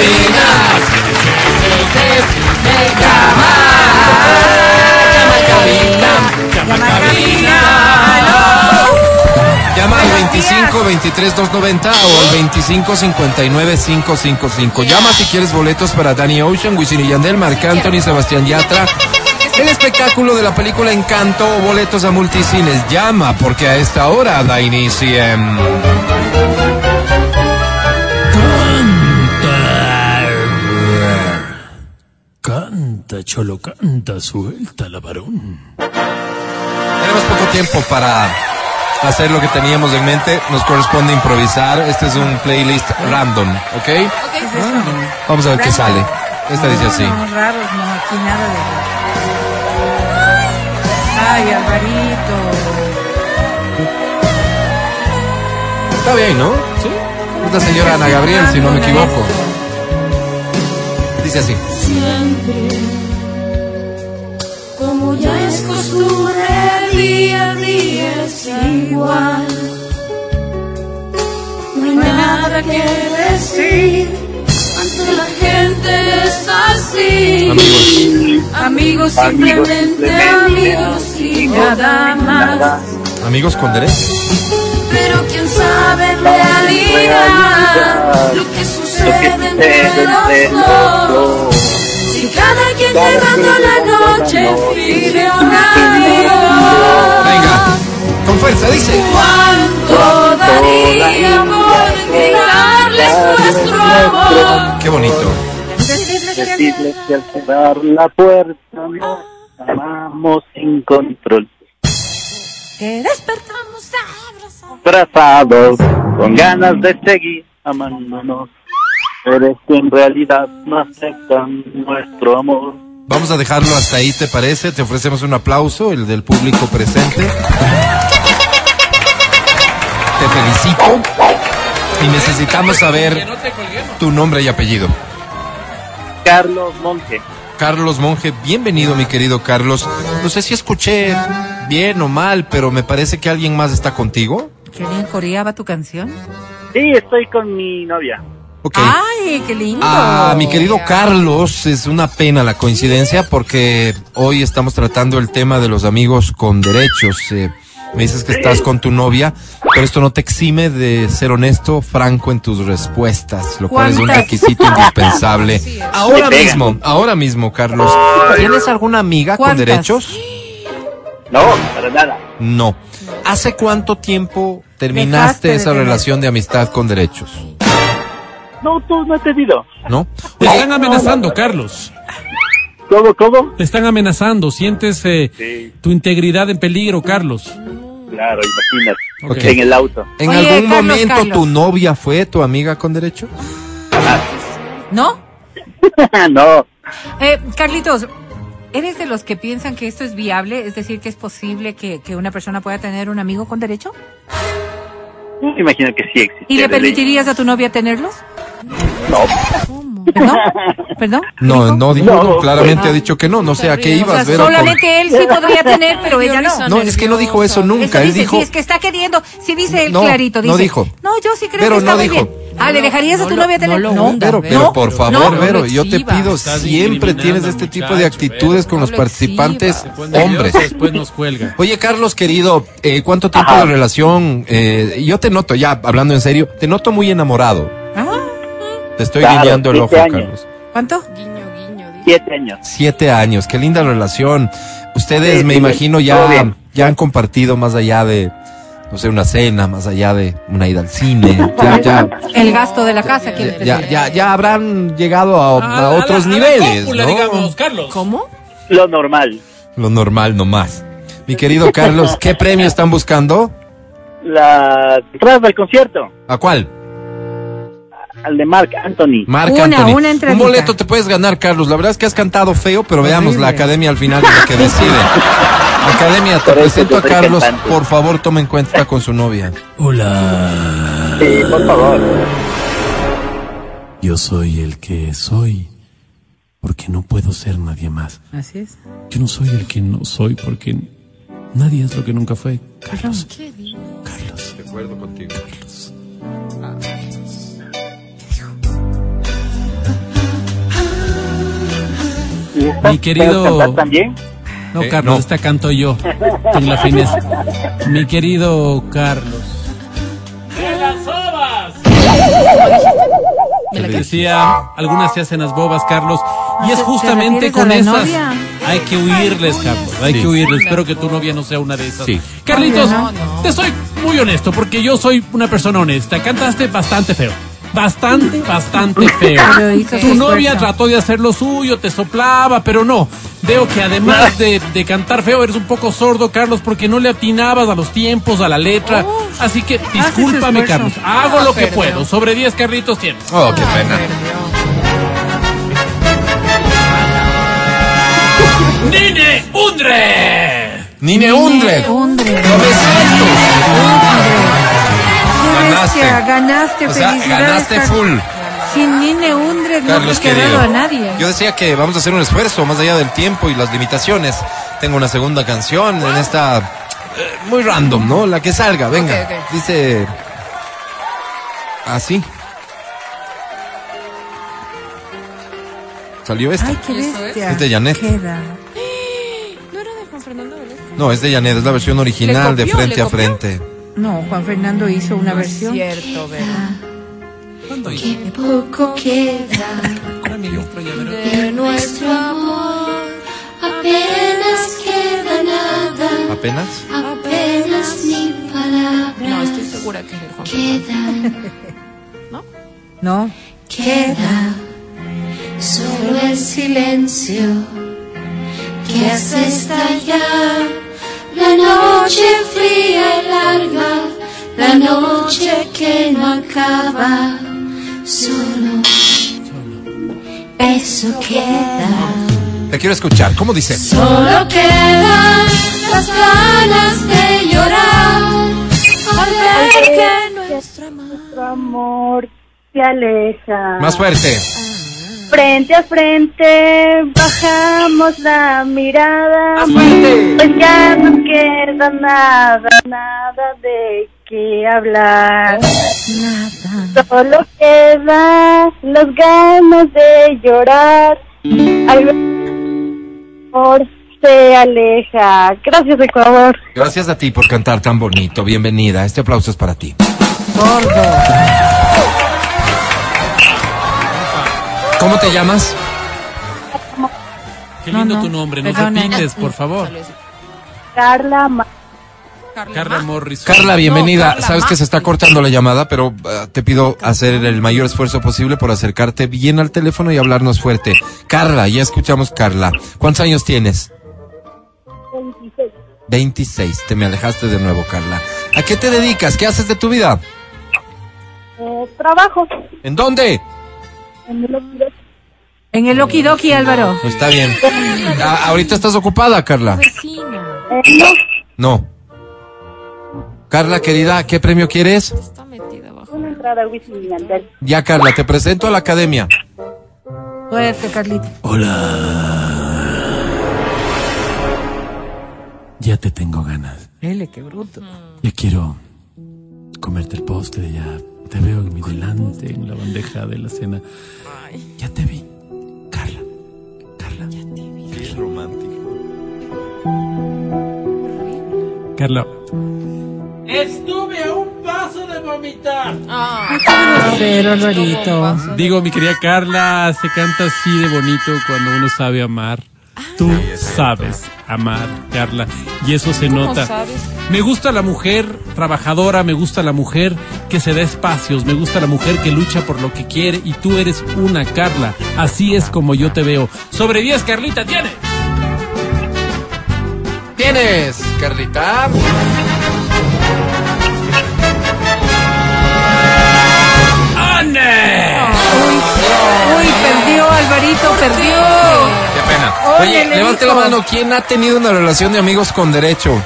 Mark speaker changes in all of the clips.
Speaker 1: cabina. Llama. Llama cabina. Llama cabina.
Speaker 2: Llama al 25 23 290 o al 25 59 555. Llama si quieres boletos para Danny Ocean, Wisin y Yandel, Marc Anthony, Sebastián Yatra. El espectáculo de la película Encanto o boletos a multicines. Llama porque a esta hora da inicio.
Speaker 3: Canta, cholo, canta, suelta la varón.
Speaker 2: Tenemos poco tiempo para hacer lo que teníamos en mente. Nos corresponde improvisar. Este es un playlist random, ¿ok? Vamos a ver qué sale. Esta dice así.
Speaker 4: No, raros, no, aquí nada de Ay, Alvarito.
Speaker 2: Está bien, ¿no? Sí. Es la señora Ana Gabriel, si no me equivoco. Dice así.
Speaker 5: siempre. Como ya es costumbre, día a día es igual. No hay nada que decir. Ante la gente es así.
Speaker 2: Amigos.
Speaker 5: Amigos, simplemente amigos y nada más.
Speaker 2: Amigos con derecho.
Speaker 5: Pero quién sabe en realidad lo que sucede entre los dos. Si cada quien llegando a la noche adiós.
Speaker 2: Venga, con fuerza, dice.
Speaker 5: ¿Cuánto daría por entregarles nuestro amor?
Speaker 2: Qué bonito.
Speaker 6: Decirles que al cerrar la puerta nos amamos sin control.
Speaker 4: Que despertamos abrazados.
Speaker 6: Trazados, con ganas de seguir amándonos. Pero es que en realidad no aceptan nuestro amor.
Speaker 2: Vamos a dejarlo hasta ahí, ¿te parece? Te ofrecemos un aplauso, el del público presente. Te felicito. Y necesitamos saber tu nombre y apellido.
Speaker 6: Carlos Monge.
Speaker 2: Carlos Monge, bienvenido mi querido Carlos. No sé si escuché bien o mal, pero me parece que alguien más está contigo.
Speaker 4: Qué bien coreaba tu canción.
Speaker 6: Sí, estoy con mi novia.
Speaker 2: Ok.
Speaker 4: Ay, qué lindo.
Speaker 2: Ah, mi querido Carlos, es una pena la coincidencia porque hoy estamos tratando el tema de los amigos con derechos. Eh, me dices que estás con tu novia, pero esto no te exime de ser honesto, franco en tus respuestas, lo cual es un requisito indispensable. Ahora mismo, ahora mismo, Carlos, ¿tienes alguna amiga con derechos?
Speaker 6: No, para nada.
Speaker 2: No. ¿Hace cuánto tiempo terminaste
Speaker 4: de
Speaker 2: esa relación de amistad con derechos?
Speaker 6: No, tú no has pedido.
Speaker 2: ¿No?
Speaker 3: Te están amenazando, Carlos.
Speaker 6: ¿Cómo, cómo?
Speaker 3: Te están amenazando. Sientes eh,
Speaker 6: Sí,
Speaker 3: tu integridad en peligro, Carlos.
Speaker 6: claro, imagínate. En el auto.
Speaker 2: ¿En
Speaker 4: Oye,
Speaker 2: algún
Speaker 4: Carlos,
Speaker 2: momento
Speaker 4: Carlos.
Speaker 2: tu novia fue tu amiga con derechos?
Speaker 4: ¿No?
Speaker 6: no,
Speaker 4: Eh, Carlitos, ¿eres de los que piensan que esto es viable? Es decir, que es posible que, que una persona pueda tener un amigo con derecho?
Speaker 6: me imagino que sí existe.
Speaker 4: ¿Y le permitirías a tu novia tenerlos?
Speaker 6: No,
Speaker 4: ¿Perdón? ¿Perdón?
Speaker 2: No,
Speaker 4: ¿Dijo?
Speaker 2: no dijo,
Speaker 6: No.
Speaker 2: no, claramente ha dicho que no, no sé a qué
Speaker 4: O
Speaker 2: ibas,
Speaker 4: sea,
Speaker 2: Vero. con-
Speaker 4: solamente él sí podría tener, pero ella no.
Speaker 2: No, es que no dijo eso
Speaker 4: Eso
Speaker 2: nunca, él
Speaker 4: dice,
Speaker 2: dijo...
Speaker 4: sí, es que está queriendo, si dice él
Speaker 2: No,
Speaker 4: clarito, dice.
Speaker 2: no dijo.
Speaker 4: No, yo sí creo
Speaker 2: Pero
Speaker 4: que está
Speaker 2: no
Speaker 4: muy
Speaker 2: dijo.
Speaker 4: bien. Ah, ¿le dejarías a tu novia tener?
Speaker 7: no
Speaker 4: no,
Speaker 2: Pero,
Speaker 7: Vero.
Speaker 2: por favor,
Speaker 4: no.
Speaker 2: Vero, yo te pido, siempre tienes este tipo de actitudes
Speaker 3: Vero.
Speaker 2: con los
Speaker 7: lo
Speaker 2: participantes hombres.
Speaker 3: Después nos cuelga.
Speaker 2: Oye, Carlos, querido, eh, ¿cuánto tiempo de relación? Eh, yo te noto, ya hablando en serio, te noto muy enamorado.
Speaker 4: Ah,
Speaker 2: Te estoy
Speaker 6: Claro,
Speaker 2: guiñando el ojo,
Speaker 6: años.
Speaker 2: Carlos.
Speaker 4: ¿Cuánto?
Speaker 7: Guiño, guiño. dice.
Speaker 6: siete años.
Speaker 2: Siete años, qué linda relación. Ustedes,
Speaker 6: Sí,
Speaker 2: me
Speaker 6: sí,
Speaker 2: imagino, ya, ya han compartido más allá de, no sé, una cena, más allá de una ida al cine. Ya, ya,
Speaker 4: El gasto de la casa, quiere
Speaker 2: ya,
Speaker 4: decir.
Speaker 2: ya, ya habrán llegado a, a otros niveles, ¿no?
Speaker 3: digamos, Carlos.
Speaker 4: ¿Cómo?
Speaker 6: Lo normal.
Speaker 2: Lo normal nomás. Mi querido Carlos, ¿qué premio están buscando?
Speaker 6: La entrada del concierto.
Speaker 2: ¿A cuál?
Speaker 6: Al de Mark Anthony.
Speaker 2: Marc
Speaker 4: Una,
Speaker 2: Anthony.
Speaker 4: una.
Speaker 2: Un boleto te puedes ganar, Carlos. La verdad es que has cantado feo, pero veamos la academia al final es la que decide. Academia, te presento a Carlos.
Speaker 6: cantante.
Speaker 2: Por favor, toma en cuenta con su novia.
Speaker 3: Hola.
Speaker 6: Sí, por favor.
Speaker 3: Yo soy el que soy. Porque no puedo ser nadie más.
Speaker 4: Así es.
Speaker 3: Yo no soy el que no soy porque nadie es lo que nunca fue. Carlos. Carlos.
Speaker 2: De acuerdo contigo.
Speaker 3: Carlos. Mi querido-
Speaker 6: ¿Sabes cantar también?
Speaker 3: No,
Speaker 2: Eh,
Speaker 3: Carlos,
Speaker 2: no.
Speaker 3: esta canto yo. En la fineza. Mi querido Carlos.
Speaker 4: ¿De la
Speaker 3: Te
Speaker 4: qué?
Speaker 3: decía, algunas se hacen las bobas, Carlos. Y es
Speaker 4: ¿te- te
Speaker 3: justamente con esas.
Speaker 4: novia?
Speaker 3: Hay que huirles, Carlos. Hay
Speaker 2: Sí.
Speaker 3: que huirles. Espero que tu novia no sea una de esas.
Speaker 2: Sí.
Speaker 3: Carlitos,
Speaker 4: No,
Speaker 3: te soy muy honesto porque yo soy una persona honesta. Cantaste bastante feo. Bastante, bastante feo. Tu novia trató de hacer lo suyo, te soplaba, pero no. Veo que además de, de cantar feo, eres un poco sordo, Carlos, porque no le atinabas a los tiempos, a la letra. Así que discúlpame. Carlos. Hago lo que puedo. Sobre 10 Carlitos tienes.
Speaker 2: Oh, qué pena.
Speaker 3: ¡Nine Undre!
Speaker 2: Nine Undre.
Speaker 4: Undre.
Speaker 2: 900.
Speaker 4: Qué
Speaker 2: Ganaste.
Speaker 4: ganaste,
Speaker 2: O sea,
Speaker 4: felicidades.
Speaker 2: ganaste full.
Speaker 4: Sin Nine Undre no
Speaker 2: Carlos
Speaker 4: te he
Speaker 2: querido.
Speaker 4: dado a nadie.
Speaker 2: Yo decía que vamos a hacer un esfuerzo más allá del tiempo y las limitaciones. Tengo una segunda canción en esta eh, muy random, ¿no? La que salga, venga. Dice así. Salió esta.
Speaker 4: Ay, qué bestia.
Speaker 2: Es de Janet.
Speaker 4: Queda.
Speaker 1: ¿No era de Juan Fernando Velasco?
Speaker 2: No, es de Janet, es la versión original
Speaker 1: ¿Le
Speaker 2: de frente
Speaker 1: ¿Le
Speaker 2: a frente.
Speaker 4: No, Juan Fernando hizo una versión.
Speaker 1: Cierto, ¿verdad?
Speaker 5: Que poco queda de nuestro amor. Apenas queda nada,
Speaker 2: ¿Apenas?
Speaker 5: apenas ni
Speaker 1: No,
Speaker 5: palabras
Speaker 1: estoy segura que es el Juan Fernando.
Speaker 5: quedan.
Speaker 4: No.
Speaker 5: Queda solo el silencio que hace estallar la noche fría y larga, la noche que no acaba. Solo eso queda.
Speaker 2: Te quiero escuchar. ¿Cómo dice?
Speaker 5: Solo quedan las ganas de llorar al ver que nuestro amor
Speaker 7: Nuestro amor se aleja.
Speaker 2: Más fuerte.
Speaker 7: Frente a frente bajamos la mirada. Pues ya no queda nada, nada de qué hablar.
Speaker 4: Nada.
Speaker 7: Solo quedan las ganas de llorar. Al ver que el amor se aleja. Gracias, Ecuador.
Speaker 2: Gracias a ti por cantar tan bonito. Bienvenida. Este aplauso es para ti. ¿Cómo te llamas?
Speaker 3: Qué lindo
Speaker 4: no,
Speaker 3: tu nombre. No repites, por favor.
Speaker 7: Carla Ma-
Speaker 3: Carla Morris.
Speaker 2: Carla, bienvenida.
Speaker 1: No, Carla
Speaker 2: Sabes que se está cortando la llamada, pero ah, te pido hacer el mayor esfuerzo posible por acercarte bien al teléfono y hablarnos fuerte. Carla, ya escuchamos Carla. ¿Cuántos años tienes? 26. Te me alejaste de nuevo, Carla. ¿A qué te dedicas? ¿Qué haces de tu vida?
Speaker 7: eh, trabajo
Speaker 2: ¿En dónde?
Speaker 7: En el hospital.
Speaker 4: En el Okidoki, Álvaro.
Speaker 2: Está bien. Ah, ¿Ahorita estás ocupada, Carla?
Speaker 1: Vecina.
Speaker 7: No,
Speaker 2: No. Carla, querida, ¿qué premio quieres?
Speaker 1: Está metida abajo.
Speaker 7: una entrada Wisin Yandel.
Speaker 2: Ya, Carla, te presento a la academia.
Speaker 4: Fuerte, Carlita.
Speaker 3: Ya te tengo ganas.
Speaker 4: Ele, qué bruto.
Speaker 3: Ya quiero comerte el postre, ya te veo en mi delante, en la bandeja de la cena. Ya te vi. Carla. Carla.
Speaker 2: Qué romántico.
Speaker 3: Carla.
Speaker 8: Estuve a un paso de vomitar.
Speaker 4: Pero, Alvarito.
Speaker 3: Digo, mi querida Carla, se canta así de bonito cuando uno sabe amar. Tú sabes amar, Carla, y eso se
Speaker 1: ¿Cómo
Speaker 3: nota.
Speaker 1: sabes?
Speaker 3: Me gusta la mujer trabajadora, me gusta la mujer que se da espacios, me gusta la mujer que lucha por lo que quiere y tú eres una Carla. Así es como yo te veo. Sobre 10, Carlita, tiene.
Speaker 2: ¿Tienes, Carlita?
Speaker 3: ¡Ane!
Speaker 4: Uy, perdió, Alvarito, perdió. Oye,
Speaker 2: levante la mano. ¿Quién ha tenido una relación de amigos con derecho?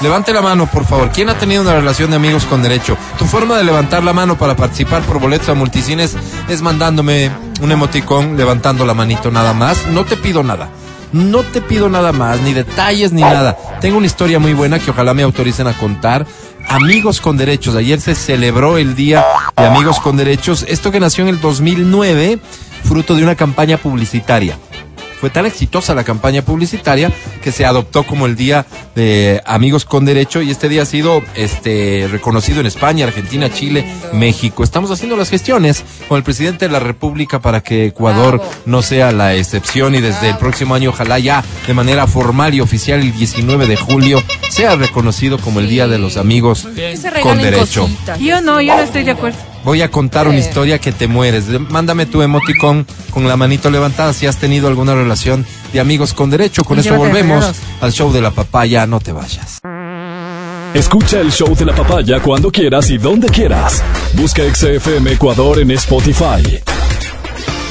Speaker 2: Levante la mano, por favor. ¿Quién ha tenido una relación de amigos con derecho? Tu forma de levantar la mano para participar por boletos a multicines es mandándome un emoticón levantando la manito nada más. No te pido nada. No te pido nada más, ni detalles ni nada. Tengo una historia muy buena que ojalá me autoricen a contar. Amigos con Derechos. Ayer se celebró el Día de Amigos con Derechos. Esto que nació en el 2009, fruto de una campaña publicitaria fue tan exitosa la campaña publicitaria que se adoptó como el Día de Amigos con Derecho y este día ha sido este reconocido en España, Argentina, Chile, México. Estamos haciendo las gestiones con el presidente de la República para que Ecuador
Speaker 4: Bravo.
Speaker 2: no sea la excepción y desde el próximo año ojalá ya de manera formal y oficial el 19 de julio sea reconocido como el Día de los Amigos con Derecho.
Speaker 1: cositas.
Speaker 4: Yo no, yo no estoy de acuerdo.
Speaker 2: Voy a contar una historia que te mueres. Mándame tu emoticón con la manito levantada si has tenido alguna relación de amigos con derecho. Con
Speaker 4: Y
Speaker 2: eso volvemos al show de la papaya. No te vayas.
Speaker 9: Escucha el show de la papaya cuando quieras y donde quieras. Busca XFM Ecuador en Spotify.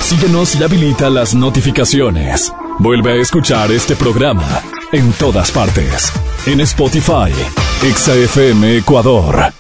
Speaker 9: Síguenos y habilita las notificaciones. Vuelve a escuchar este programa en todas partes. En Spotify, XFM Ecuador.